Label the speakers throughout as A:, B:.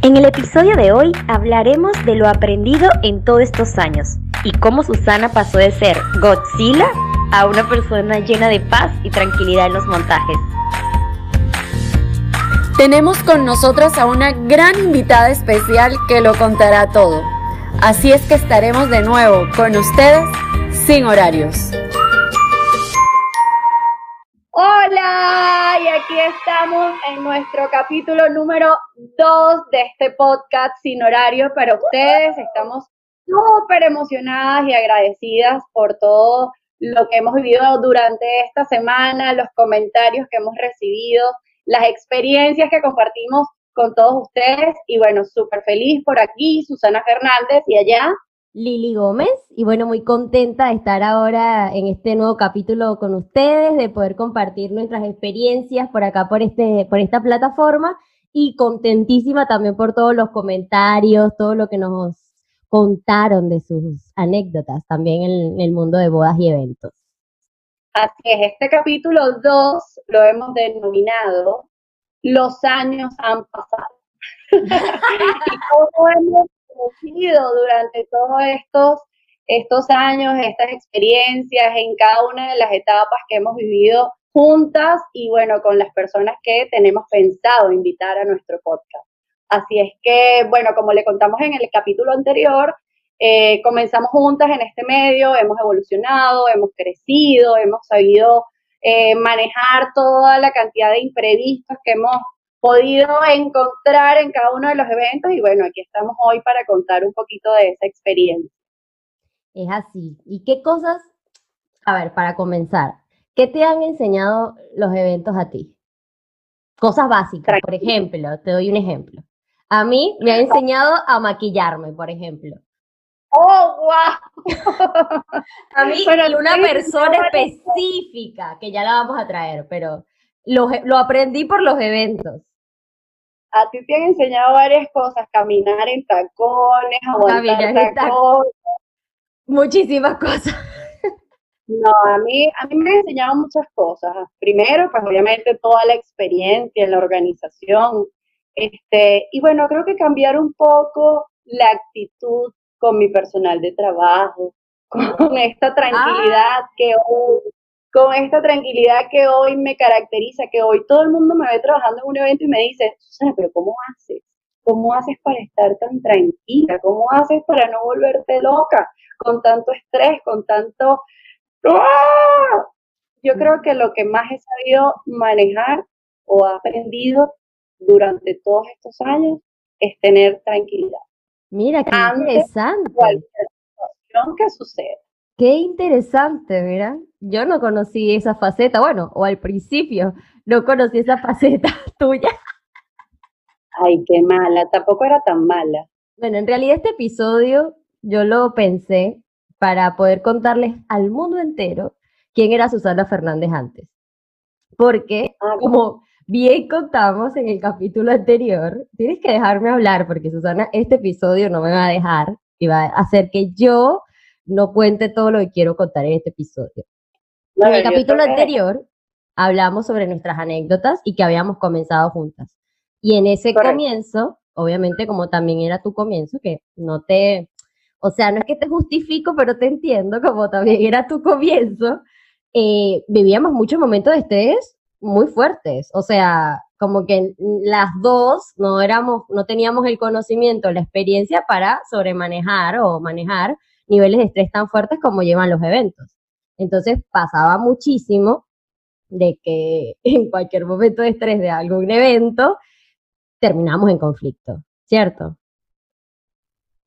A: En el episodio de hoy hablaremos de lo aprendido en todos estos años y cómo Susana pasó de ser Godzilla a una persona llena de paz y tranquilidad en los montajes.
B: Tenemos con nosotras a una gran invitada especial que lo contará todo. Así es que estaremos de nuevo con ustedes sin horarios.
C: Aquí estamos en nuestro capítulo número 2 de este podcast sin horario para ustedes. Estamos súper emocionadas y agradecidas por todo lo que hemos vivido durante esta semana, los comentarios que hemos recibido, las experiencias que compartimos con todos ustedes. Y bueno, súper feliz por aquí, Susana Fernández, y allá
A: Lili Gómez y bueno, muy contenta de estar ahora en este nuevo capítulo con ustedes, de poder compartir nuestras experiencias por acá, por, este, por esta plataforma y contentísima también por todos los comentarios, todo lo que nos contaron de sus anécdotas también en, el mundo de bodas y eventos.
C: Así es, este capítulo 2 lo hemos denominado Los años han pasado. y cómo durante todos estos, estos años, estas experiencias, en cada una de las etapas que hemos vivido juntas y bueno, con las personas que tenemos pensado invitar a nuestro podcast. Así es que, bueno, como le contamos en el capítulo anterior, eh, comenzamos juntas en este medio, hemos evolucionado, hemos crecido, hemos sabido eh, manejar toda la cantidad de imprevistos que hemos podido encontrar en cada uno de los eventos y bueno, aquí estamos hoy para contar un poquito de esa experiencia.
A: Es así. ¿Y qué cosas, a ver, para comenzar, qué te han enseñado los eventos a ti? Cosas básicas, por ejemplo, te doy un ejemplo. A mí me ha enseñado a maquillarme, por ejemplo.
C: ¡Oh, wow!
A: a mí y una persona específica, que ya la vamos a traer, pero lo, lo aprendí por los eventos
C: a ti te han enseñado varias cosas, caminar en tacones, aguantar tacones.
A: Muchísimas cosas.
C: No, a mí, a mí me han enseñado muchas cosas. Primero, pues obviamente toda la experiencia en la organización. Este, y bueno, creo que cambiar un poco la actitud con mi personal de trabajo, con esta tranquilidad ah. que hoy con esta tranquilidad que hoy me caracteriza, que hoy todo el mundo me ve trabajando en un evento y me dice, Susana, pero ¿cómo haces? ¿Cómo haces para estar tan tranquila? ¿Cómo haces para no volverte loca con tanto estrés, con tanto... ¡Ah! Yo creo que lo que más he sabido manejar o aprendido durante todos estos años es tener tranquilidad.
A: Mira, qué interesante.
C: Cualquier situación que suceda.
A: Qué interesante, mira. Yo no conocí esa faceta, bueno, o al principio no conocí esa faceta tuya.
C: Ay, qué mala, tampoco era tan mala.
A: Bueno, en realidad este episodio yo lo pensé para poder contarles al mundo entero quién era Susana Fernández antes. Porque, ah, como bien contamos en el capítulo anterior, tienes que dejarme hablar porque Susana, este episodio no me va a dejar y va a hacer que yo no cuente todo lo que quiero contar en este episodio. en el capítulo anterior hablamos sobre nuestras anécdotas y que habíamos comenzado juntas. Y en ese comienzo, obviamente como también era tu comienzo, que no te, o sea, no es que te justifico, pero te entiendo, como también era tu comienzo, eh, vivíamos muchos momentos de estrés muy fuertes. O sea, como que las dos no éramos, no teníamos el conocimiento, la experiencia para sobremanejar o manejar niveles de estrés tan fuertes como llevan los eventos. Entonces pasaba muchísimo de que en cualquier momento de estrés de algún evento terminamos en conflicto, ¿cierto?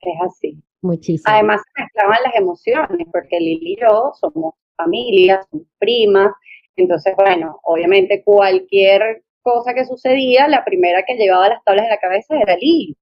C: Es así.
A: Muchísimo.
C: Además se mezclaban las emociones, porque Lili y yo somos familia, somos primas, entonces, bueno, obviamente cualquier cosa que sucedía, la primera que llevaba las tablas de la cabeza era Lili.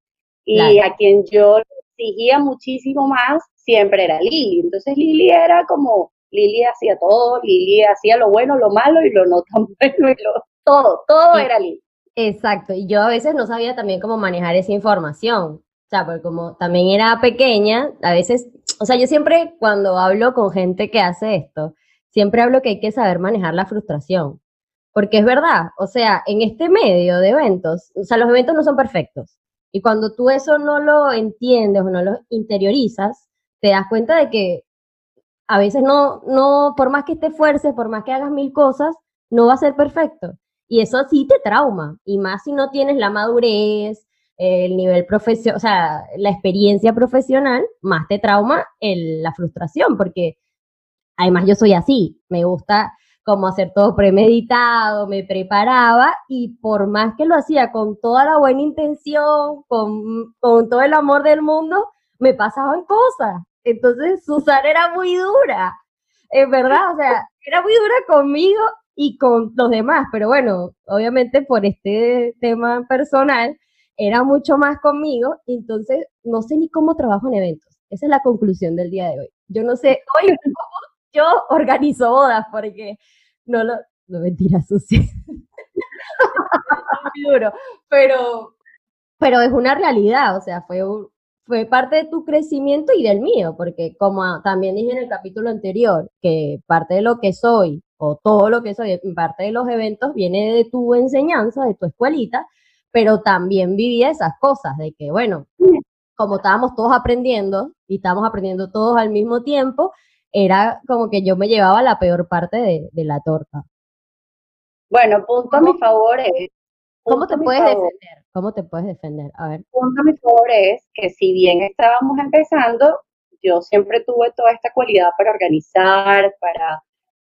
C: Y a quien yo exigía muchísimo más siempre era Lili. Entonces Lili era como, Lili hacía todo, Lili hacía lo bueno, lo malo y lo no tan bueno y lo, todo, todo era Lili.
A: Exacto, y yo a veces no sabía también cómo manejar esa información. O sea, porque como también era pequeña, a veces, o sea, yo siempre cuando hablo con gente que hace esto, siempre hablo que hay que saber manejar la frustración. Porque es verdad, o sea, en este medio de eventos, o sea, los eventos no son perfectos. Y cuando tú eso no lo entiendes o no lo interiorizas, te das cuenta de que a veces no, no, por más que te esfuerces, por más que hagas mil cosas, no va a ser perfecto. Y eso sí te trauma, y más si no tienes la madurez, el nivel profesional, o sea, la experiencia profesional, más te trauma el, la frustración, porque además yo soy así, me gusta como hacer todo premeditado, me preparaba y por más que lo hacía con toda la buena intención, con, con todo el amor del mundo, me pasaban cosas. Entonces Susana era muy dura, es verdad, o sea, era muy dura conmigo y con los demás, pero bueno, obviamente por este tema personal, era mucho más conmigo, entonces no sé ni cómo trabajo en eventos. Esa es la conclusión del día de hoy. Yo no sé, hoy yo organizo bodas porque no lo, no mentira sucia. muy duro, pero, pero es una realidad, o sea, fue, fue parte de tu crecimiento y del mío, porque como también dije en el capítulo anterior, que parte de lo que soy, o todo lo que soy, parte de los eventos, viene de tu enseñanza, de tu escuelita, pero también vivía esas cosas de que, bueno, como estábamos todos aprendiendo y estábamos aprendiendo todos al mismo tiempo, era como que yo me llevaba la peor parte de, la torta.
C: Bueno, punto a mi favor es...
A: ¿Cómo te puedes defender? ¿Cómo te puedes defender? A ver.
C: Punto a mi favor es que si bien estábamos empezando, yo siempre tuve toda esta cualidad para organizar, para,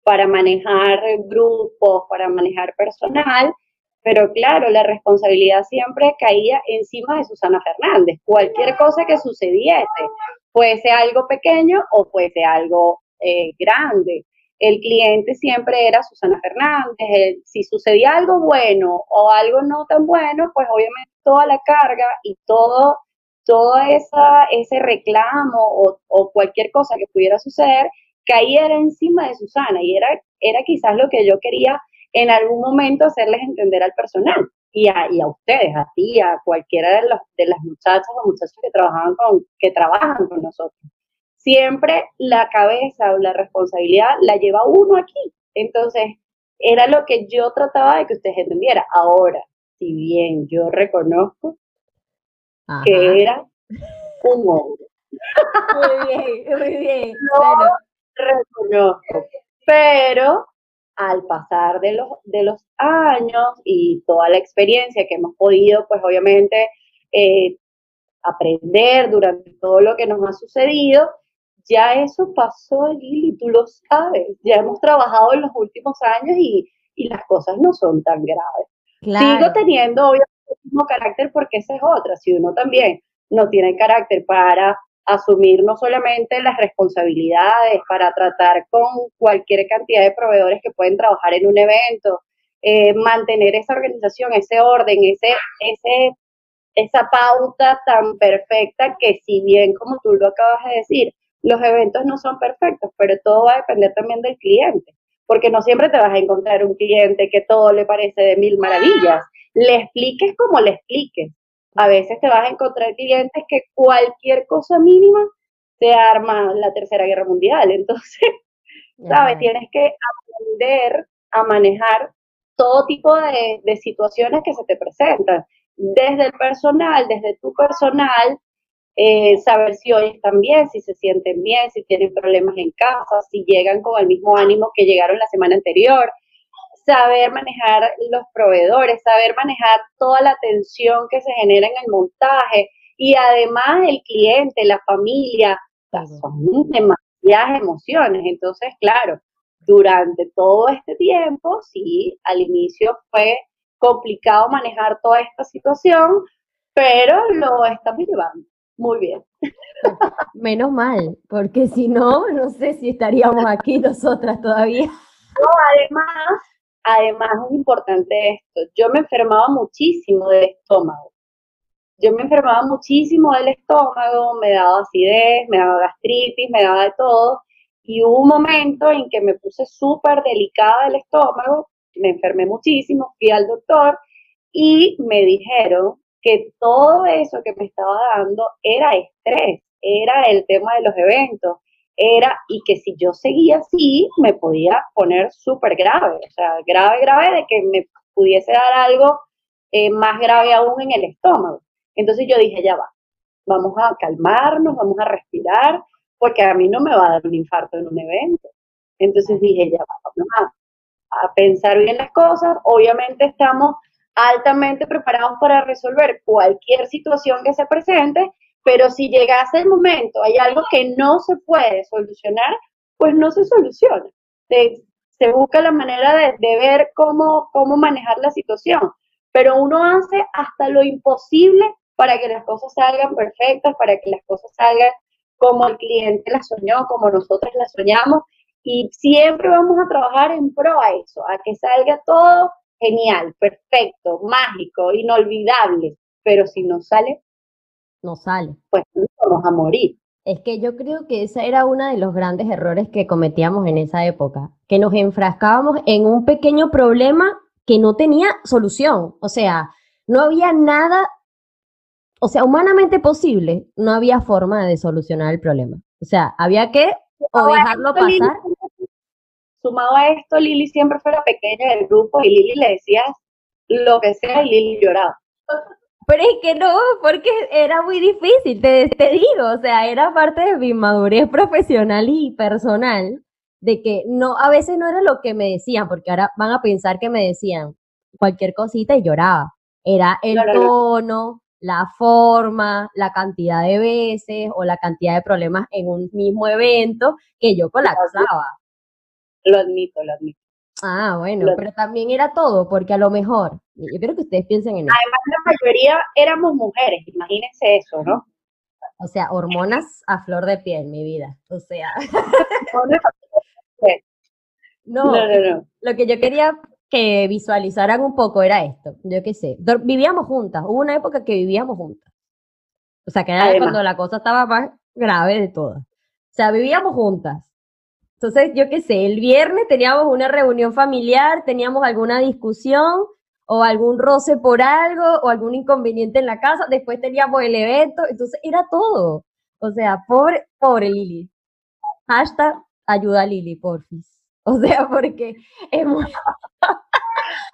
C: para manejar grupos, para manejar personal, pero claro, la responsabilidad siempre caía encima de Susana Fernández. Cualquier cosa que sucediese, fuese algo pequeño o fuese algo eh, grande. El cliente siempre era Susana Fernández. si sucedía algo bueno o algo no tan bueno, pues obviamente toda la carga y todo, todo esa, ese reclamo o, o cualquier cosa que pudiera suceder caía encima de Susana y era, era quizás lo que yo quería en algún momento hacerles entender al personal y a, y a ustedes, a ti, a cualquiera de, los, de las muchachas o muchachos que, trabajaban con, que trabajan con nosotros. Siempre la cabeza o la responsabilidad la lleva uno aquí. Entonces, era lo que yo trataba de que ustedes entendieran. Ahora, si bien yo reconozco que era un hombre.
A: Muy bien, muy bien.
C: reconozco. Pero al pasar de los, de los años y toda la experiencia que hemos podido, pues obviamente, eh, aprender durante todo lo que nos ha sucedido, ya eso pasó, y tú lo sabes, ya hemos trabajado en los últimos años y, y las cosas no son tan graves. Sigo teniendo obviamente el mismo carácter porque esa es otra, si uno también no tiene carácter para asumir no solamente las responsabilidades para tratar con cualquier cantidad de proveedores que pueden trabajar en un evento, eh, mantener esa organización, ese orden, ese, ese, esa pauta tan perfecta que si bien, como tú lo acabas de decir, los eventos no son perfectos, pero todo va a depender también del cliente, porque no siempre te vas a encontrar un cliente que todo le parece de mil maravillas. Le expliques como le expliques, a veces te vas a encontrar clientes que cualquier cosa mínima te arma la Tercera Guerra Mundial. Entonces, ¿sabes? Tienes que aprender a manejar todo tipo de, situaciones que se te presentan. Desde el personal, desde tu personal, eh, saber si hoy están bien, si se sienten bien, si tienen problemas en casa, si llegan con el mismo ánimo que llegaron la semana anterior, saber manejar los proveedores, saber manejar toda la tensión que se genera en el montaje y además el cliente, la familia, son demasiadas emociones. Entonces, claro, durante todo este tiempo, sí, al inicio fue complicado manejar toda esta situación, pero lo estamos llevando muy bien.
A: Menos mal, porque si no, no sé si estaríamos aquí nosotras todavía.
C: No, además, Además, es importante esto, yo me enfermaba muchísimo del estómago. Yo me enfermaba muchísimo del estómago, me daba acidez, me daba gastritis, me daba de todo. Y hubo un momento en que me puse súper delicada del estómago, me enfermé muchísimo, fui al doctor y me dijeron que todo eso que me estaba dando era estrés, era el tema de los eventos, era y que si yo seguía así me podía poner súper grave, o sea, grave, grave de que me pudiese dar algo eh, más grave aún en el estómago. Entonces yo dije, ya va, vamos a calmarnos, vamos a respirar, porque a mí no me va a dar un infarto en un evento. Entonces dije, ya va, vamos a, a pensar bien las cosas. Obviamente estamos altamente preparados para resolver cualquier situación que se presente, pero si llegase el momento, hay algo que no se puede solucionar, pues no se soluciona. Se, busca la manera de, de, ver cómo, cómo manejar la situación, pero uno hace hasta lo imposible para que las cosas salgan perfectas, para que las cosas salgan como el cliente las soñó, como nosotros las soñamos, y siempre vamos a trabajar en pro a eso, a que salga todo genial, perfecto, mágico, inolvidable, pero si no sale,
A: no sale.
C: Pues vamos a morir.
A: Es que yo creo que ese era uno de los grandes errores que cometíamos en esa época, que nos enfrascábamos en un pequeño problema que no tenía solución. O sea, no había nada, o sea, humanamente posible, no había forma de solucionar el problema. O sea, había que o dejarlo pasar
C: sumado a esto, Lili siempre fue la pequeña del grupo y Lili le decía lo que sea y Lili lloraba.
A: Pero es que no, porque era muy difícil, te, te digo, o sea, era parte de mi madurez profesional y personal, de que no, a veces no era lo que me decían, porque ahora van a pensar que me decían cualquier cosita y lloraba. Era el tono, la forma, la cantidad de veces o la cantidad de problemas en un mismo evento que yo colapsaba.
C: Lo admito, lo admito.
A: Ah, bueno, pero también era todo, porque a lo mejor, yo quiero que ustedes piensen en eso.
C: Además, la mayoría éramos mujeres, imagínense eso, ¿no?
A: O sea, hormonas a flor de piel, mi vida. O sea. no, no, no, no. Lo que yo quería que visualizaran un poco era esto. Yo qué sé. Vivíamos juntas. Hubo una época que vivíamos juntas. O sea, que era cuando la cosa estaba más grave de todas. O sea, vivíamos juntas. Entonces, yo qué sé, el viernes teníamos una reunión familiar, teníamos alguna discusión o algún roce por algo o algún inconveniente en la casa, después teníamos el evento, entonces era todo. O sea, pobre, pobre Lili. Hashtag ayuda a Lili, porfis. O sea, porque muy...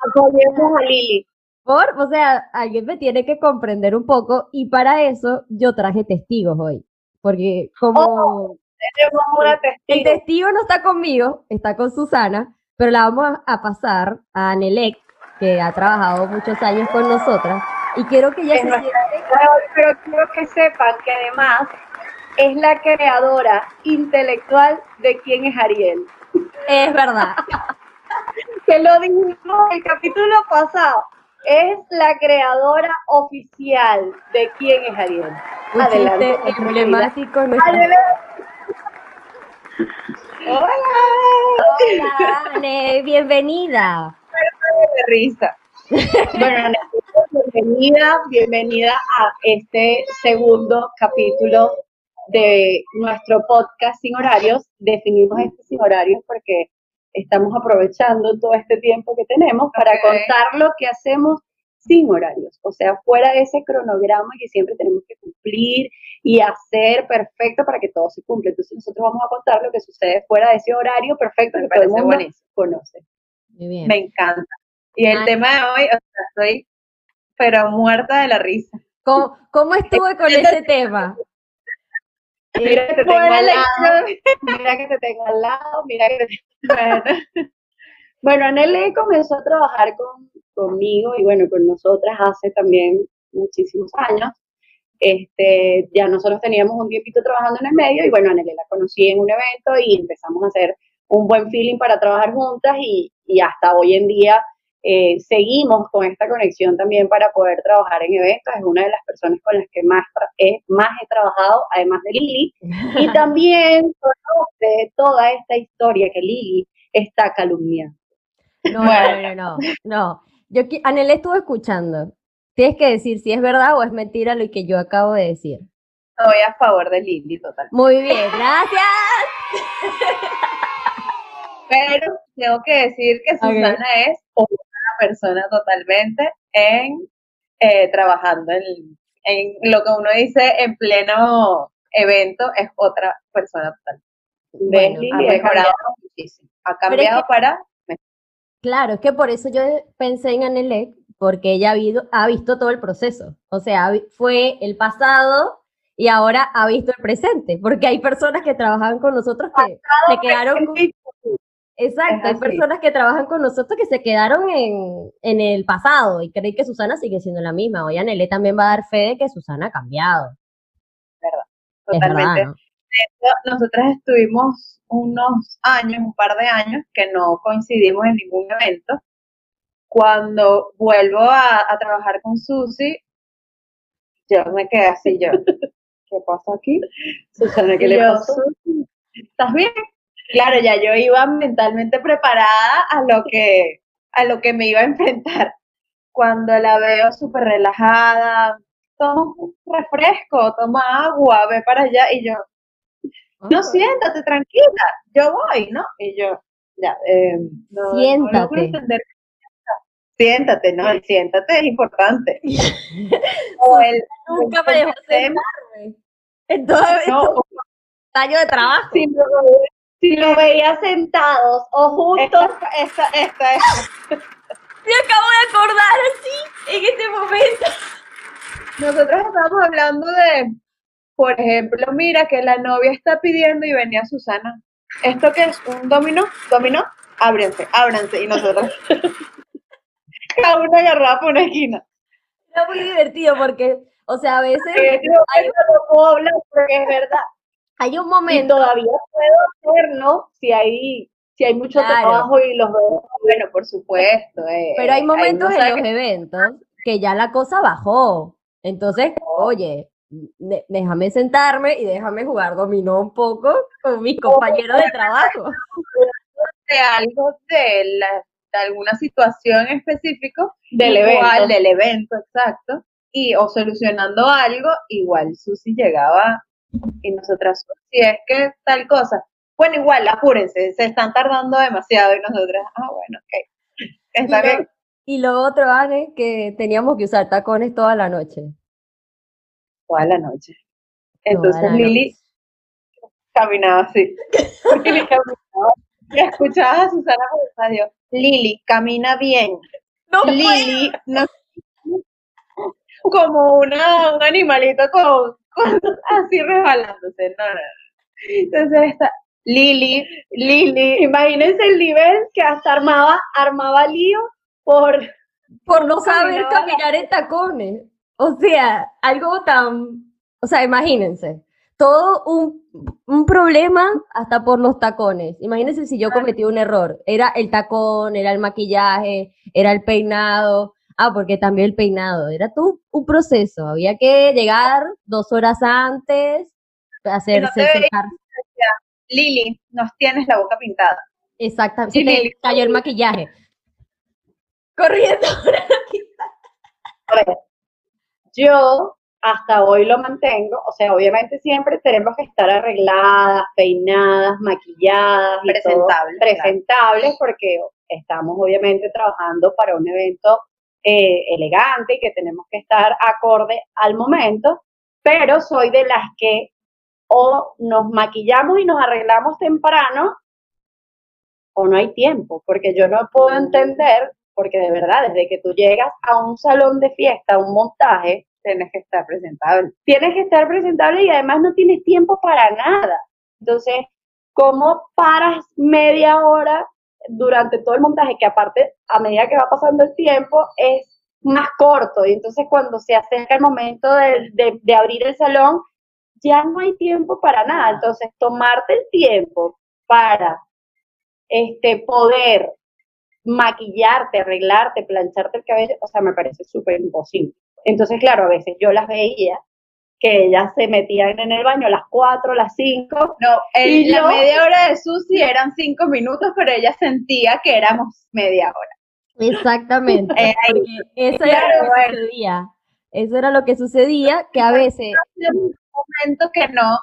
C: Apoyemos a Lili.
A: Por, o sea, alguien me tiene que comprender un poco y para eso yo traje testigos hoy. Porque como...
C: Oh,
A: el testigo no está conmigo, está con Susana, pero la vamos a pasar a Anelec, que ha trabajado muchos años con nosotras, y quiero que ella se
C: Pero quiero que sepan que además es la creadora intelectual de quién es Ariel.
A: Es verdad.
C: que lo dijimos el capítulo pasado. Es la creadora oficial de quién es Ariel.
A: Un Adelante. emblemático. Adelante.
C: Hola.
A: Hola, bienvenida.
C: De risa. Bueno, bienvenida, bienvenida a este segundo capítulo de nuestro podcast sin horarios. Definimos este sin horarios porque estamos aprovechando todo este tiempo que tenemos para contar lo que hacemos sin horarios, o sea, fuera de ese cronograma que siempre tenemos que cumplir y hacer perfecto para que todo se cumpla. Entonces nosotros vamos a contar lo que sucede fuera de ese horario perfecto que todo el mundo conoce.
A: Muy bien.
C: Me encanta. Y el tema de hoy, o sea, estoy pero muerta de la risa.
A: ¿Cómo, cómo estuve con ese tema?
C: Mira que te tengo al lado, mira que te tengo al lado, mira que te tengo... Bueno, Anel comenzó a trabajar con, conmigo y bueno, con nosotras hace también muchísimos años. Este, ya nosotros teníamos un tiempito trabajando en el medio y bueno, Anel la conocí en un evento y empezamos a hacer un buen feeling para trabajar juntas y, y hasta hoy en día eh, seguimos con esta conexión también para poder trabajar en eventos. Es una de las personas con las que más, más he trabajado, además de Lili. Y también conoce toda esta historia que Lili está calumniando.
A: No, no, no, no. Yo, Anel estuvo escuchando. Tienes que decir si es verdad o es mentira lo que yo acabo de decir.
C: Estoy a favor de Lili, total.
A: Muy bien, gracias.
C: Pero tengo que decir que Susana es una persona totalmente en eh, trabajando en, en, lo que uno dice en pleno evento, es otra persona total.
A: Bueno,
C: ha mejorado muchísimo. Ha cambiado para
A: Claro, es que por eso yo pensé en Anelec, porque ella ha, habido- ha visto todo el proceso. O sea, fue el pasado y ahora ha visto el presente, porque hay personas que trabajaban con nosotros que se quedaron con- Exacto, hay personas que trabajan con nosotros que se quedaron en, en el pasado y creen que Susana sigue siendo la misma. Hoy Anelé también va a dar fe de que Susana ha cambiado.
C: Totalmente.
A: verdad, ¿no?
C: Nosotras estuvimos unos años, un par de años, que no coincidimos en ningún evento. Cuando vuelvo a, a trabajar con Susi, yo me quedé así, yo, ¿qué pasó aquí?
D: Susana, ¿qué le
C: yo,
D: pasó?
C: "Susi, ¿Estás bien? Claro, ya yo iba mentalmente preparada a lo que, a lo que me iba a enfrentar. Cuando la veo súper relajada, toma un refresco, toma agua, ve para allá, y yo, no, siéntate, tranquila, yo voy, ¿no? Y yo, ya, eh, no, no
A: Siéntate.
C: entender. Siéntate, ¿no? El siéntate es importante. O el,
A: Nunca me dejó
C: el-
A: sentarme. En todo
C: no,
A: años de trabajo.
C: si lo, si lo veía sentados o juntos, esta, esta, esta,
A: Me acabo de acordar así, en este momento.
C: Nosotros estábamos hablando de, por ejemplo, mira que la novia está pidiendo y venía Susana. ¿Esto qué es? ¿Un dominó? ¿Dominó? Ábrense, ábranse. Y nosotros, cada uno agarraba por una esquina.
A: Era muy divertido porque, o sea, a veces
C: Y yo digo, "Ay, no puedo hablar porque es verdad.
A: hay un
C: Y
A: momento,
C: todavía puedo hacerlo si hay, si hay mucho
A: Claro.
C: trabajo y los veo. Bueno, por supuesto. eh,
A: pero hay momentos
C: uno
A: en los eventos que ya la cosa bajó. Entonces, oye, de- déjame sentarme y déjame jugar dominó un poco con mis compañeros de trabajo.
C: de algo de, la- de alguna situación específico
D: Del
C: igual,
D: evento.
C: del evento, exacto, y o solucionando algo, igual Susi llegaba y nosotras, si es que tal cosa, bueno, igual, apúrense, se están tardando demasiado y nosotras, ah, bueno, ok, está
A: Y lo-
C: bien,
A: Y lo otro, Anne, que teníamos que usar tacones toda la noche.
C: Toda la noche. Entonces
A: la
C: Lili
A: noche.
C: caminaba así, Lili caminaba, y escuchabas a Susana por el radio, Lili, camina bien,
A: No
C: Lili, no, como una, un animalito con, con- así resbalándose, no, no, no. Entonces está Lili, Lili,
D: Imagínense el nivel que hasta armaba, armaba lío por
A: por no saber caminar en tacones. O sea, algo tan, o sea, imagínense, todo un, un problema hasta por los tacones. Imagínense si yo cometí un error. Era el tacón, era el maquillaje, era el peinado. Ah, porque también el peinado. Era todo un proceso. Había que llegar dos horas antes, hacerse secar.
C: Lili, nos tienes la boca pintada.
A: Exactamente.
C: Sí,
A: te
C: Lili.
A: cayó el maquillaje. Corriendo.
C: A ver, yo hasta hoy lo mantengo, o sea, obviamente siempre tenemos que estar arregladas, peinadas, maquilladas,
D: Presentables,
C: presentables, porque estamos obviamente trabajando para un evento eh, elegante y que tenemos que estar acorde al momento, pero soy de las que o nos maquillamos y nos arreglamos temprano o no hay tiempo, porque yo no puedo entender, porque de verdad, desde que tú llegas a un salón de fiesta, a un montaje, tienes que estar presentable. Tienes que estar presentable y además no tienes tiempo para nada. Entonces, ¿cómo paras media hora durante todo el montaje? Que aparte, a medida que va pasando el tiempo, es más corto. Y entonces, cuando se acerca el momento de, de- de abrir el salón, ya no hay tiempo para nada. Entonces, tomarte el tiempo para este, poder maquillarte, arreglarte, plancharte el cabello, o sea, me parece súper imposible. Entonces, claro, a veces yo las veía que ellas se metían en el baño a las 4, las 5.
D: No, el-
C: Y
D: la
C: yo-
D: media hora de Susi eran cinco minutos, pero ella sentía que éramos media hora.
A: Exactamente.
C: Eh,
A: porque eso era lo que sucedía. Eso era lo que sucedía, que a veces,
C: en un momento que no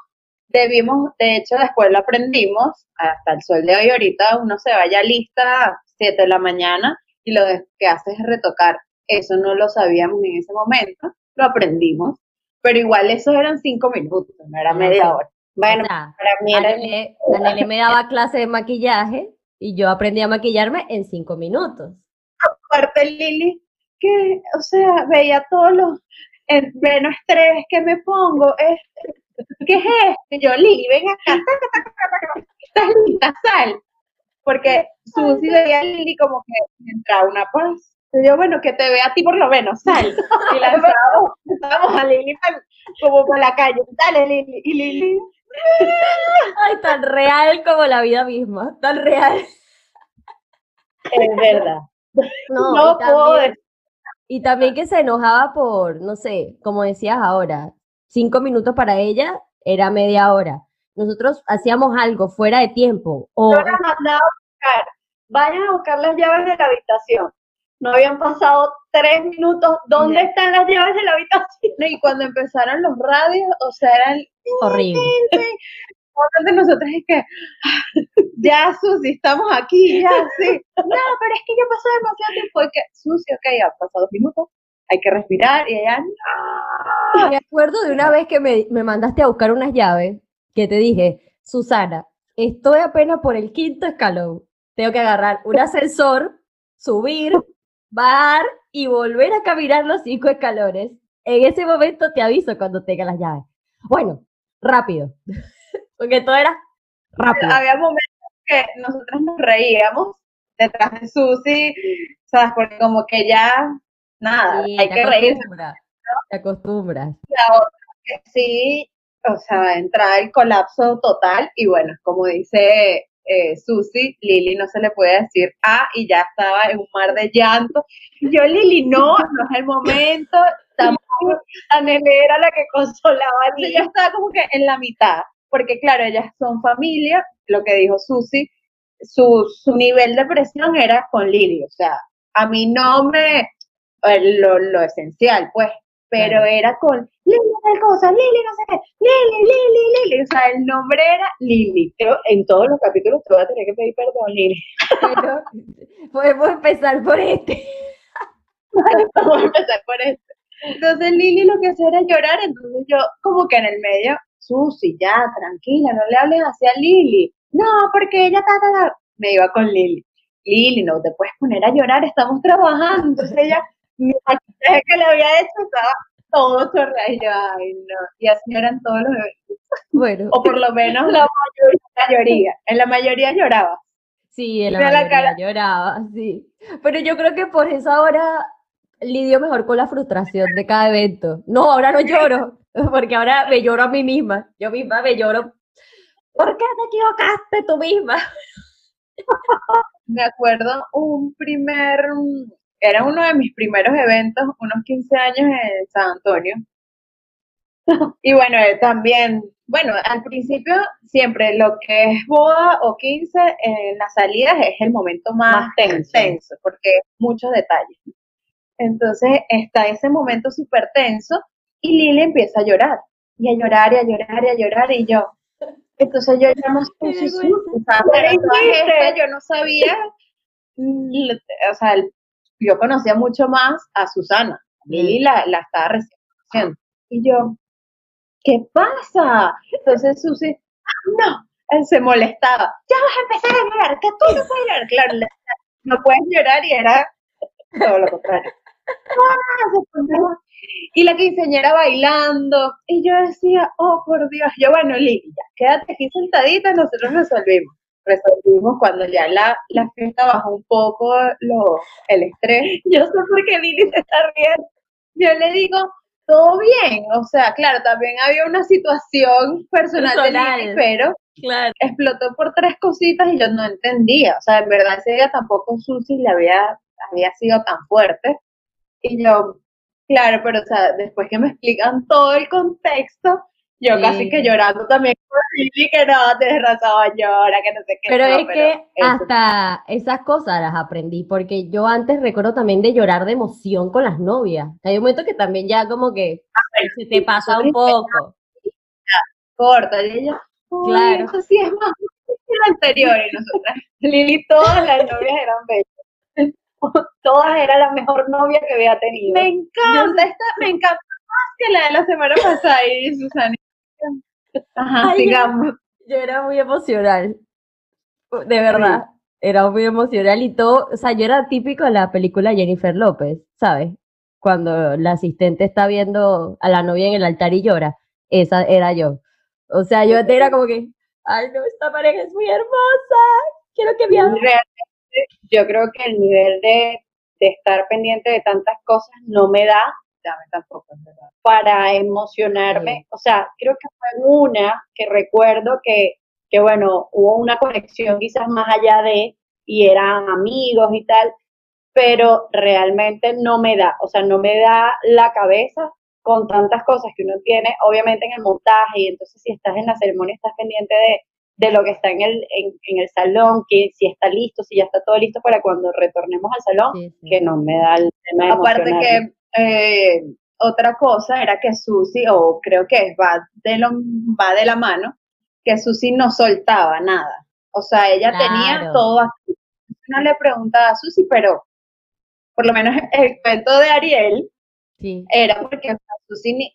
C: debimos, de hecho después lo aprendimos, hasta el sol de hoy ahorita uno se vaya lista 7 de la mañana y lo que hace es retocar. Eso no lo sabíamos en ese momento, lo aprendimos, pero igual esos eran 5 minutos, no era
A: Ah,
C: media hora. Bueno,
A: o sea,
C: para mí era
A: Anele, Anele me daba clase de maquillaje y yo aprendí a maquillarme en cinco minutos.
C: parte Lili,
D: que, o sea, veía todos los el menos estrés que me pongo, es, ¿qué es esto? Yo, Lili, ven acá, estás lista, sal. Porque Susi veía a Lili como que entraba una paz. Y yo, bueno, que te vea a ti por lo menos, sal. Y lanzábamos a Lili como por la calle, dale Lili, y Lili,
A: Ay, tan real como la vida misma, tan real.
C: Es verdad.
A: No,
D: no
A: y
D: puedo
A: también, y también que se enojaba por, no sé, como decías ahora, cinco minutos para ella era media hora. Nosotros hacíamos algo fuera de tiempo o
C: Yo la mandaba buscar. Vayan a buscar las llaves de la habitación. No habían pasado tres minutos. ¿Dónde están las llaves de la habitación?
D: No, y cuando empezaron los radios, o sea, eran
A: horrible.
D: de nosotros es que ya Susi, estamos aquí, ya sí. No, pero es que ya pasó demasiado tiempo. Que, Susi, ok, ya han pasado dos minutos, hay que respirar y ella,
A: Me acuerdo de una vez que me, me mandaste a buscar unas llaves, que te dije, Susana, estoy apenas por el quinto escalón. Tengo que agarrar un ascensor, subir, bajar y volver a caminar los cinco escalones. En ese momento te aviso cuando tenga las llaves. Bueno, rápido. Porque todo era rápido.
D: había momentos que nosotros nos reíamos detrás de Susi, ¿sabes? Porque como que ya, nada,
A: Sí,
D: hay que reírse.
A: acostumbras, Te acostumbras.
D: La otra que sí, o sea, entra el colapso total y bueno, como dice eh, Susi, Lili no se le puede decir ah y ya estaba en un mar de llanto. Yo, Lili, no, no es el momento, tampoco,
C: Anele era la que consolaba a Lili.
D: yo estaba como que en la mitad, porque claro, ellas son familia, lo que dijo Susi, su, su nivel de presión era con Lili, o sea, a mí no me, eh, lo, lo esencial, pues, pero
A: Claro.
D: era con Lili tal cosa, Lili no sé qué, Lili, Lili, Lili, o sea, el nombre era Lili.
C: Pero en todos los capítulos te voy a tener que pedir perdón, Lili.
A: Bueno, podemos empezar por este.
D: Vamos a empezar por esto. Entonces Lili lo que hacía era llorar, entonces yo como que en el medio, Susi, ya, tranquila, no le hables así a Lili. No, porque ella ta, ta, ta. Me iba con Lili. Lili, no te puedes poner a llorar, estamos trabajando. Entonces ella, mi maquillaje que le había hecho estaba todo chorreado. Ay, no. Y así eran todos los eventos.
A: Bueno,
D: O por lo menos la mayoría. En la mayoría lloraba.
A: sí, en la mayoría
D: cara.
A: lloraba, sí. Pero yo creo que por eso ahora lidio mejor con la frustración de cada evento. No, ahora no lloro, porque ahora me lloro a mí misma. Yo misma me lloro. ¿Por qué te equivocaste tú misma?
D: me acuerdo un primer, era uno de mis primeros eventos, unos 15 años en San Antonio. Y bueno, eh, también, bueno, al principio siempre lo que es boda o 15 en las salidas es el momento más,
C: Más tenso.
D: porque es muchos detalles. Entonces está ese momento súper tenso y Lili empieza a llorar, y a llorar, y a llorar, y a llorar, y yo. Entonces yo ya no sé
A: Qué
D: si
A: vergüenza.
D: Susi, o sea,
C: ¿Qué
D: pero todas
C: hiciste?
D: estas yo no sabía mm, o sea, el- yo conocía mucho más a Susana. Lili la, la estaba recién conociendo. Y yo, ¿qué pasa? Entonces Susi, "Ah, no, se molestaba. Ya vas a empezar a llorar, que tú no puedes llorar. Claro, no puedes llorar y era todo lo contrario. Ah, Y la quinceañera bailando. Y yo decía, oh, por Dios. Yo, bueno, Lili, ya, quédate aquí sentadita, nosotros resolvimos. Resolvimos cuando ya la, la fiesta bajó un poco lo, el estrés.
C: Yo sé por qué Lili se está riendo.
D: Yo le digo, todo bien. O sea, claro, también había una situación personal de. Lili, pero
A: Claro.
D: explotó por tres cositas y yo no entendía. O sea, en verdad ese día tampoco Susi le había, había sido tan fuerte. Y yo, claro, pero o sea, después que me explican todo el contexto, yo
A: Sí.
D: casi que llorando también con Lili, que no, tienes razón, llora, que no sé qué.
A: Pero
D: no,
A: es que
D: eso-
A: hasta esas cosas las aprendí, porque yo antes recuerdo también de llorar de emoción con las novias. Hay un momento que también ya como que se te pasa un poco.
D: corta, y ella, "Ay,
A: Claro.
D: eso sí es más que lo anterior, y nosotras, Lili, todas las novias eran bellas.
C: Todas era la mejor novia que había tenido.
D: Me encanta, esta, me encanta más que la de la semana pasada, y Susana. Ajá,
A: Ay,
D: sigamos.
A: Yo era muy emocional, de verdad. Era muy emocional y todo, o sea, yo era típico de la película Jennifer López, ¿sabes? Cuando la asistente está viendo a la novia en el altar y llora, esa era yo. O sea, yo era como que, ay no, esta pareja es muy hermosa, quiero que me ame.
C: Realmente, yo creo que el nivel de, de estar pendiente de tantas cosas no me da
D: Dame tampoco, verdad.
C: para emocionarme. O sea, creo que fue una que recuerdo que, que, bueno, hubo una conexión quizás más allá de, y eran amigos y tal, pero realmente no me da, o sea, no me da la cabeza con tantas cosas que uno tiene, obviamente en el montaje, y entonces si estás en la ceremonia estás pendiente de, de lo que está en el, en, en el salón, que si está listo, si ya está todo listo para cuando retornemos al salón,
A: Sí, sí.
C: que no me da el tema de
D: Aparte que eh, otra cosa era que Susi, o creo que va de, lo, va de la mano, que Susi no soltaba nada. O sea, ella tenía todo aquí. Uno le preguntaba a Susi, pero por lo menos el cuento de Ariel
A: Sí.
D: era porque Susi ni,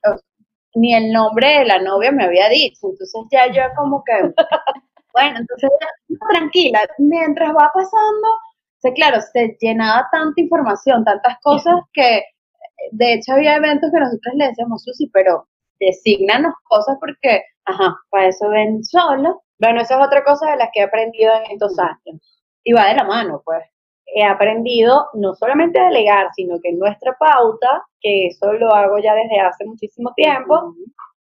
D: ni el nombre de la novia me había dicho. Entonces ya yo como que, bueno, entonces tranquila, mientras va pasando, o sea, claro, se llenaba tanta información, tantas cosas que de hecho había eventos que nosotros le decíamos, Susi, pero designanos cosas porque, ajá, para eso ven solo.
C: Bueno, esa es otra cosa de las que he aprendido en estos años.
D: Y va de la mano, pues.
C: He aprendido no solamente a delegar, sino que en nuestra pauta, que eso lo hago ya desde hace muchísimo tiempo,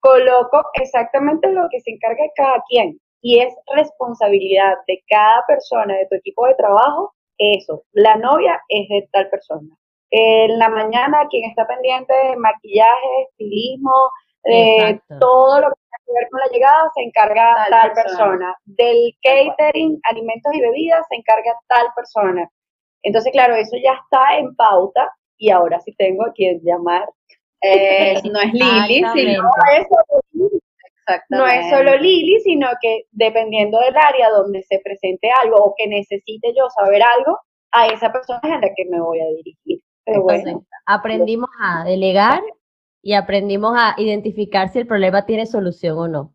C: coloco exactamente lo que se encarga de cada quien. Y es responsabilidad de cada persona de tu equipo de trabajo, eso. La novia es de tal persona. En la mañana, quien está pendiente de maquillaje, estilismo,
A: Exacto.
C: todo lo que tiene que ver con la llegada, se encarga
D: Tal
C: tal,
D: persona.
C: persona. Del catering, alimentos y bebidas, se encarga tal persona. Entonces, claro, eso ya está en pauta y ahora sí tengo a quien llamar.
D: Eh, no es Lili, sino
C: es no es solo Lili, sino que dependiendo del área donde se presente algo o que necesite yo saber algo, a esa persona es a la que me voy a dirigir. Pero
A: Entonces,
C: bueno,
A: aprendimos a delegar y aprendimos a identificar si el problema tiene solución o no.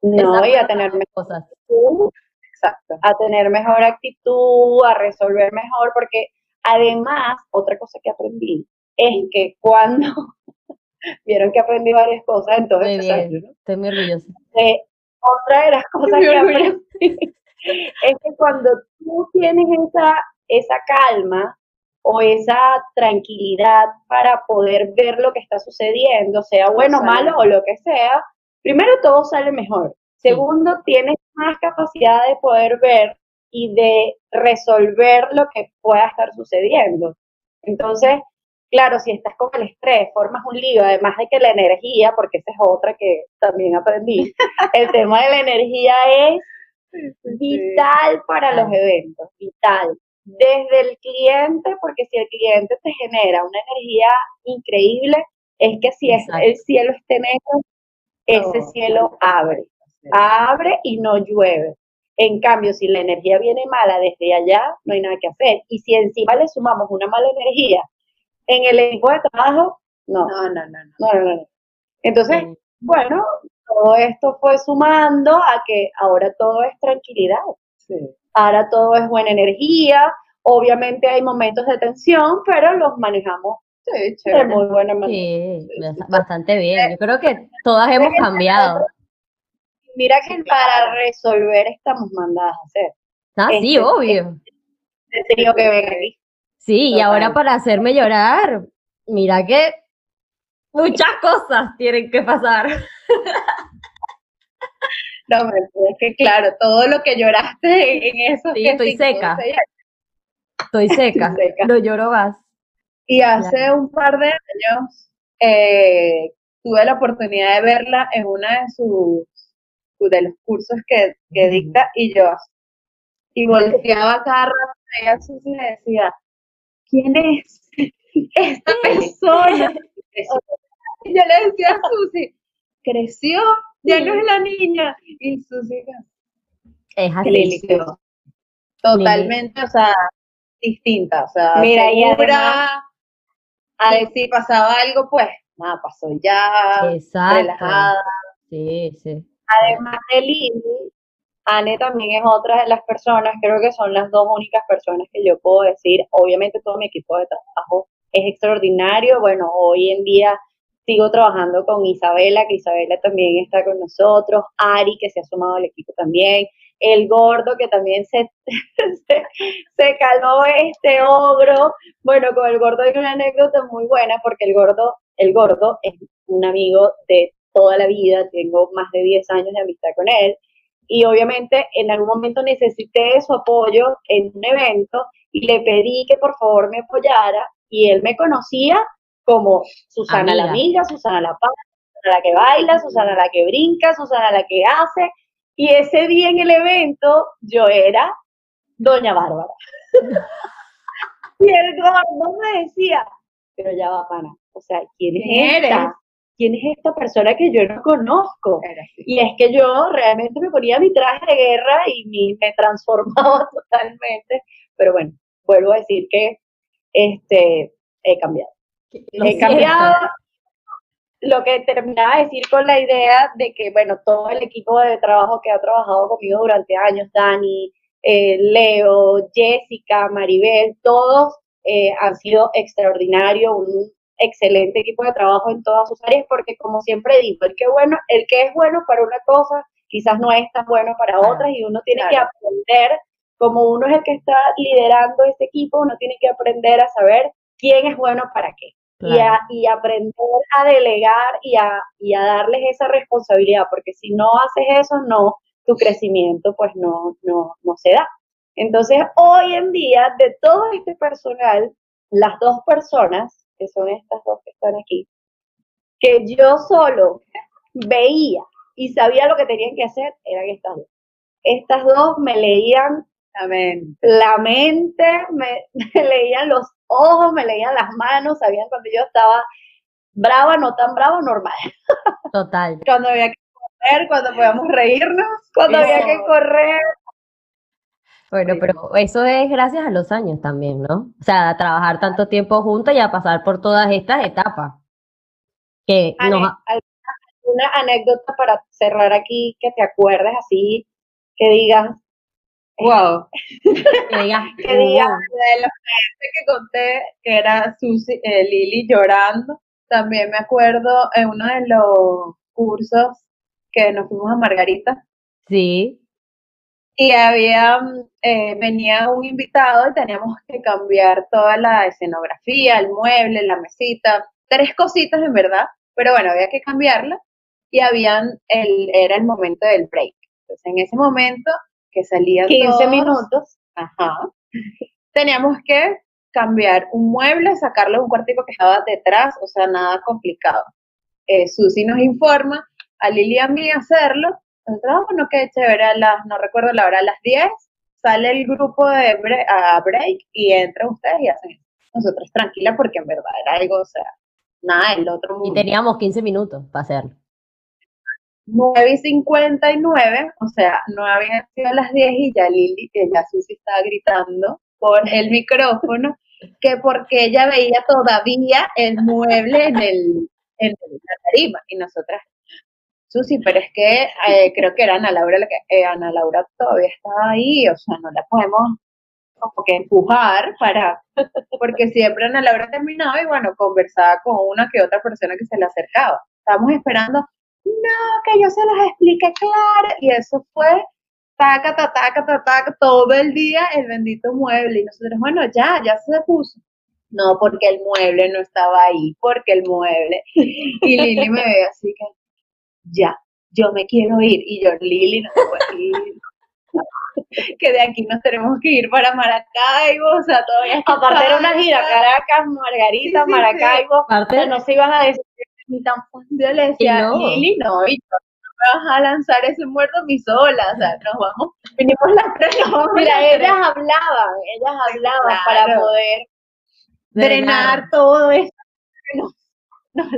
C: no, y a tener
A: cosas.
C: actitud,
D: Exacto.
C: a tener mejor actitud, a resolver mejor, porque además, otra cosa que aprendí es que cuando, vieron que aprendí varias cosas, entonces,
A: Muy bien, estoy muy orgullosa.
C: Eh, otra de las cosas que aprendí es que cuando tú tienes esa, esa calma o esa tranquilidad para poder ver lo que está sucediendo, sea bueno o malo o lo que sea, primero todo sale mejor. Segundo, tienes más capacidad de poder ver y de resolver lo que pueda estar sucediendo. Entonces, claro, si estás con el estrés, formas un lío, además de que la energía, porque esa es otra que también aprendí, el tema de la energía es vital para los eventos, vital. Desde el cliente, porque si el cliente te genera una energía increíble, es que si es, el cielo esté negro, ese cielo abre, abre y no llueve. En cambio, si la energía viene mala desde allá, no hay nada que hacer. Y si encima le sumamos una mala energía en el equipo de trabajo, no,
D: No, no, no, no.
C: no, no, no. Entonces,
A: Sí.
C: bueno, todo esto fue sumando a que ahora todo es tranquilidad,
D: Sí.
C: Ahora todo es buena energía. Obviamente hay momentos de tensión, pero los manejamos
D: Sí,
C: de muy buena manera.
A: Sí, bast- bastante bien. Yo creo que todas hemos cambiado.
C: Mira que para resolver estamos mandadas a hacer.
A: Ah, sí,
C: Este,
A: obvio.
C: He tenido que aquí.
A: Sí, y ahora para hacerme llorar, mira que muchas cosas tienen que pasar.
D: No, es que claro, todo lo que lloraste en eso.
A: Sí, estoy seca. Estoy seca,
C: seca.
A: no lloro más.
D: Y hace un par de años eh, tuve la oportunidad de verla en una de sus de los cursos que, que dicta y yo y volteaba cada rato a ella a Susi y le decía ¿quién es esta persona? Y yo le decía a Susi creció, ya no es la niña y Susi
A: Es así.
D: Totalmente, o sea, distinta, o sea,
C: Mira, y
D: segura,
C: además-
D: a decir pasaba algo, pues, nada, pasó ya,
A: Exacto.
D: relajada.
A: Sí, sí.
C: Además de Lili, Anne también es otra de las personas, creo que son las dos únicas personas que yo puedo decir, obviamente todo mi equipo de trabajo es extraordinario, bueno, hoy en día sigo trabajando con Isabela, que Isabela también está con nosotros, Ari, que se ha sumado al equipo también, el gordo, que también se, se, se calmó este ogro, bueno, con el gordo hay una anécdota muy buena, porque el gordo, el gordo es un amigo de toda la vida, tengo más de 10 años de amistad con él, y obviamente en algún momento necesité su apoyo en un evento y le pedí que por favor me apoyara y él me conocía como Susana la amiga, Susana la paz, Susana la que baila, Susana la que brinca, Susana la que hace. Y ese día en el evento yo era Doña Bárbara. y el gordo me decía, pero ya va, pana, o sea, ¿quién es esta? ¿Quién es esta persona que yo no conozco? Y es que yo realmente me ponía mi traje de guerra y me transformaba totalmente. Pero bueno, vuelvo a decir que este, he cambiado. He cambiado. Lo que terminaba de decir con la idea de que, bueno, todo el equipo de trabajo que ha trabajado conmigo durante años, Dani, eh, Leo, Jessica, Maribel, todos eh, han sido extraordinarios, un excelente equipo de trabajo en todas sus áreas, porque como siempre digo, el que, bueno, el que es bueno para una cosa, quizás no es tan bueno para otras, y uno tiene que aprender como uno es el que está liderando este equipo, uno tiene que aprender a saber quién es bueno para qué. Y, a, y, aprender a delegar y a, y a darles esa responsabilidad, porque si no haces eso, no, tu crecimiento pues no, no, no se da. Entonces, hoy en día, de todo este personal, las dos personas, que son estas dos que están aquí, que yo solo veía y sabía lo que tenían que hacer, eran estas dos. Estas dos me leían la mente, me, leían los ojos, me leían las manos, sabían cuando yo estaba brava, no tan brava, normal.
A: Total.
C: cuando había que correr, cuando podíamos reírnos, cuando había que correr.
A: Bueno, pero eso es gracias a los años también, ¿no? O sea, a trabajar tanto tiempo juntos y a pasar por todas estas etapas. Que
C: ¿Alguna anécdota para cerrar aquí que te acuerdes así, que digas, Wow. que diga, que diga de los que conté, que era Susi, eh, Lili llorando. También me acuerdo en uno de los cursos que nos fuimos a Margarita.
A: Sí.
C: Y había, eh, venía un invitado y teníamos que cambiar toda la escenografía, el mueble, la mesita, tres cositas en verdad, pero bueno, había que cambiarla y habían, el, era el momento del break. Entonces en ese momento que salían 15 minutos, ajá, teníamos que cambiar un mueble, sacarle un cuartico que estaba detrás, o sea, nada complicado. Eh, Susi nos informa a Lili y a mí hacerlo, nosotros, ah, bueno, qué chévere, a las, no recuerdo la hora, a las 10 sale el grupo de break, a break y entran ustedes y hacen eso. Nosotros tranquilas porque en verdad era algo, o sea, nada el otro mundo.
A: Y teníamos 15 minutos para hacerlo.
C: 9 y 59, o sea, no habían sido las 10 y ya Lili, que ya Susi estaba gritando por el micrófono, que porque ella veía todavía el mueble en, el, en la tarima. Y nosotras, Susi, pero es que eh, creo que era Ana Laura, la que, eh, Ana Laura todavía estaba ahí, o sea, no la podemos como que empujar para, porque siempre Ana Laura terminaba y bueno, conversaba con una que otra persona que se le acercaba. Estábamos esperando no, que yo se los explique claro. Y eso fue taca, taca, taca, taca, todo el día el bendito mueble. Y nosotros, bueno, ya, ya se puso. No, porque el mueble no estaba ahí, porque el mueble. Y Lili me ve así que, ya, yo me quiero ir. Y yo, Lili, no te ir. que de aquí nos tenemos que ir para Maracaibo, o sea, todavía Aparte era una gira, Caracas, Margarita, Maracaibo, Aparte, no se iban a decir ni tan fácil. Yo le decía, no. Lili, no, y no me vas a lanzar ese muerto a mi sola, o sea, nos vamos, venimos las tres, Mira, ellas hablaban, ellas hablaban para poder drenar todo esto nos, nos.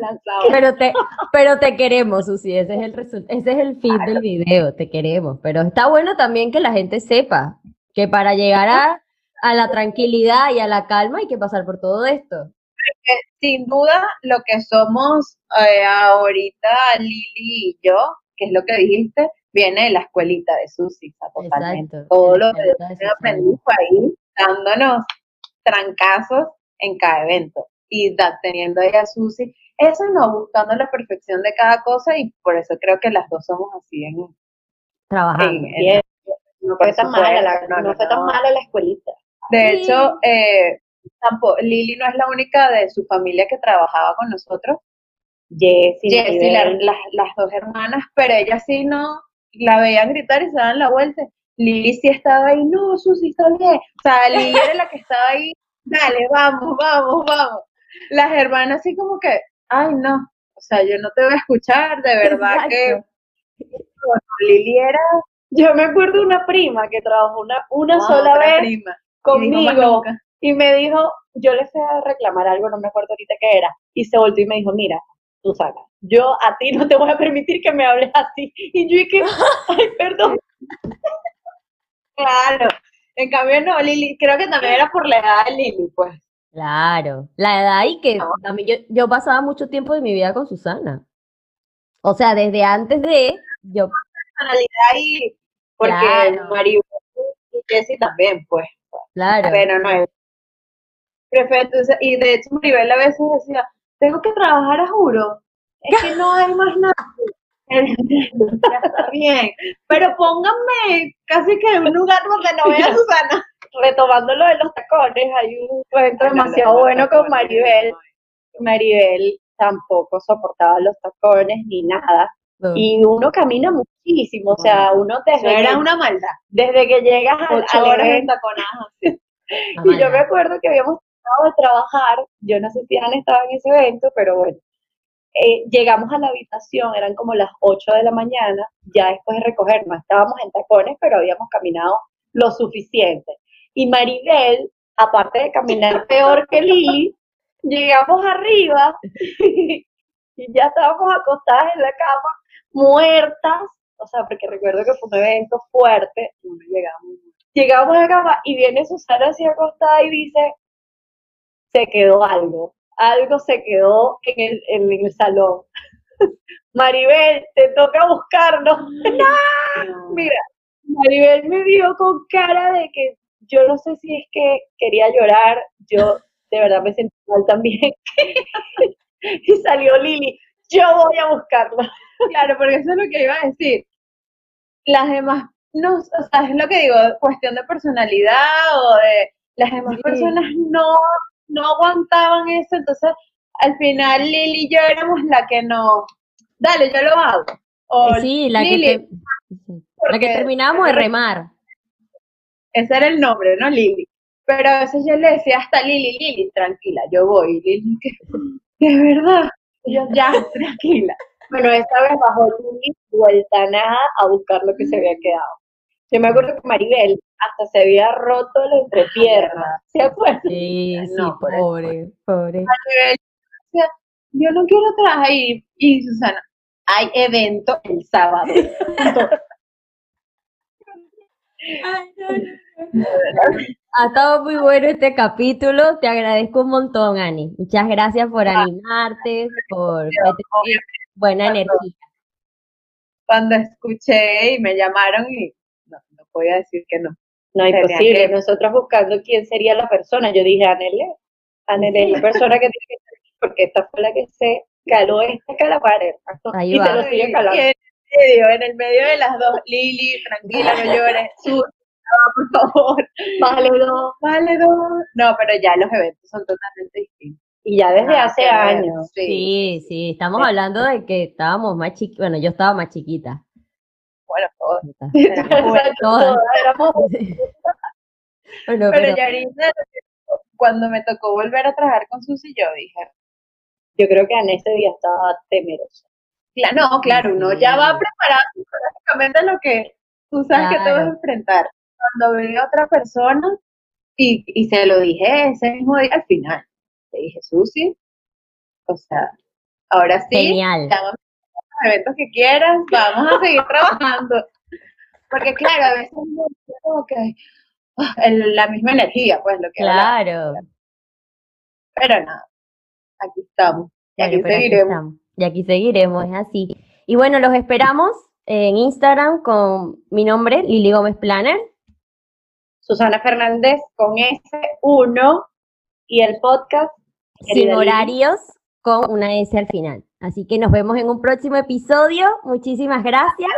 A: Pero te, pero te queremos, Susi, ese es el ese es el fin del video, te queremos, pero está bueno también que la gente sepa que para llegar a, a la tranquilidad y a la calma hay que pasar por todo esto
C: sin duda lo que somos eh, ahorita Lili y yo, que es lo que dijiste,
D: viene de la escuelita de Susi, totalmente.
A: Exacto,
D: Todo lo que yo aprendí fue ahí, dándonos trancazos en cada evento y da- teniendo ahí a Susi. Eso no, buscando la perfección de cada cosa y por eso creo que las dos somos así en,
A: Trabajando.
D: en-.
C: No fue tan mala, la,
D: supuesto,
C: no, fue tan mala la escuelita.
D: De
A: Sí.
D: hecho, eh, tampoco, Lili no es la única de su familia que trabajaba con nosotros.
C: Jessie,
D: Jessie, la- las, las dos hermanas, pero ella sí no, la veían gritar y se daban la vuelta. Lili sí estaba ahí, no, Susi, está bien. O sea, Lili era la que estaba ahí, dale, vamos, vamos, vamos. Las hermanas así como que, ay, no, o sea, yo no te voy a escuchar, de verdad que bueno, Lili era
C: Yo me acuerdo de una prima que trabajó una, una sola vez
D: prima.
C: Conmigo. Y me dijo, yo le fui a reclamar algo, no me acuerdo ahorita qué era, y se volvió y me dijo, mira, Susana, yo a ti no te voy a permitir que me hables así. Y yo dije, ay, perdón.
D: Claro. En cambio, no, Lili, creo que también era por la edad de Lili, pues.
A: Claro, la edad y que
D: No.
A: también yo, yo pasaba mucho tiempo de mi vida con Susana. O sea, desde antes de, yo,
D: Personalidad y porque
A: Claro.
D: Maribel y Jessie también, pues.
A: claro,
D: Pero no entonces, Y de hecho, Maribel a veces decía, tengo que trabajar a juro. Es que no hay más nada. Ya está bien. Pero pónganme casi que en un lugar donde no vea a Susana.
C: Retomando lo de los tacones, hay un cuento demasiado bueno con Maribel. Maribel tampoco soportaba los tacones ni nada.
A: no,
C: Y uno camina muchísimo, o sea, uno
D: Eso
C: desde,
D: era
C: que,
D: una maldad.
C: desde que llegas al,
D: Ocho
C: al
D: horas en
C: Y yo me acuerdo que habíamos tratado de trabajar, yo no sé si han estado en ese evento, pero bueno, eh, llegamos a la habitación, eran como las 8 de la mañana, ya después de recogernos, estábamos en tacones, pero habíamos caminado lo suficiente. Y Maribel, aparte de caminar peor que Lili, llegamos arriba y ya estábamos acostadas en la cama, muertas, o sea, porque recuerdo que fue un evento fuerte,
D: llegamos.
C: llegamos a la cama y viene Susana así acostada y dice, se quedó algo, algo se quedó en el, en el salón. Maribel, te toca buscarnos. Mira, Maribel me vio con cara de que yo no sé si es que quería llorar, yo de verdad me sentí mal también. y salió Lili, yo voy a buscarla.
D: Claro, porque eso es lo que iba a decir. Las demás, no, o sea, es lo que digo, cuestión de personalidad o de las demás
A: Sí.
D: personas no, no aguantaban eso, entonces al final Lili y yo éramos la que no, dale, yo lo hago. O
A: Eh, Sí, la que,
D: Lili,
A: te- la que terminábamos de remar.
D: ese era el nombre, ¿no? Lili. Pero a veces yo le decía hasta Lili, Lili, tranquila, yo voy. Lili, que de verdad, Y yo ya, tranquila.
C: Bueno, esta vez bajó Lili vuelta nada a buscar lo que se había quedado. Yo me acuerdo que Maribel hasta se había roto la entrepierna. ¿Se acuerdan?
A: Sí, sí,
D: No,
A: pobre, pobre.
D: yo no quiero trabajar. Y, y Susana, hay evento el sábado.
A: Ha estado muy bueno este capítulo. Te agradezco un montón, Ani. Muchas gracias por animarte, por buena energía.
D: Cuando escuché y me llamaron y no, no podía decir que no.
C: No, imposible. Nosotros buscando quién sería la persona. Yo dije, Anele. Anele es la persona que tiene que estar aquí, porque esta fue la que se caló este calamar.
A: Ahí
C: y
A: va.
C: se lo sigue calando.
D: en el medio, en el medio de las dos, Lili, tranquila, no llores. Sus, por favor.
C: Vale, no.
D: Vale, dos. No, pero ya los eventos son totalmente distintos.
C: Y ya desde
D: Nada
C: hace años.
D: Sí.
A: Sí, sí, estamos hablando de que estábamos más chiquitas. Bueno, yo estaba más chiquita.
D: Bueno, todos.
C: Exacto,
A: Todas.
C: todas éramos-
A: Bueno,
D: Pero
A: pero
D: ya ahorita, cuando me tocó volver a trabajar con Susi, yo dije,
C: Yo creo que en ese día estaba temerosa.
D: Cla- No, claro, uno ya va preparado psicológicamente lo que tú sabes que te vas a
A: Claro.
D: enfrentar. Cuando vi a otra persona, y, y se lo dije ese mismo día al final, le dije, Susi, o sea, ahora sí,
A: genial.
D: los eventos que quieras, vamos a seguir trabajando. Porque claro, a veces como que ah, la misma energía, pues lo que.
A: Claro.
D: Pero nada, aquí estamos. Y aquí
A: aquí
D: seguiremos.
A: estamos. Y aquí seguiremos, es así. Y bueno, los esperamos en Instagram con mi nombre, Lili Gómez Planner.
C: Susana Fernández con S1 y el podcast.
A: Sin horarios con una S al final. Así que nos vemos en un próximo episodio. Muchísimas gracias.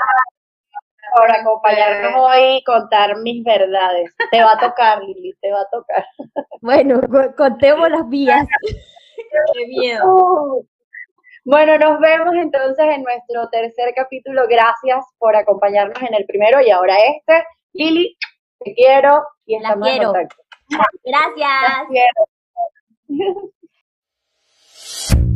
C: Por acompañarnos hoy y contar mis verdades. Te va a tocar, Lili, te va a tocar.
A: Bueno, co- contemos las vías. Qué miedo.
C: Bueno, nos vemos entonces en nuestro tercer capítulo. Gracias por acompañarnos en el primero y ahora este. Lili, te quiero y
A: La
C: estamos en
A: quiero.
C: contacto.
A: Gracias.
C: Te quiero.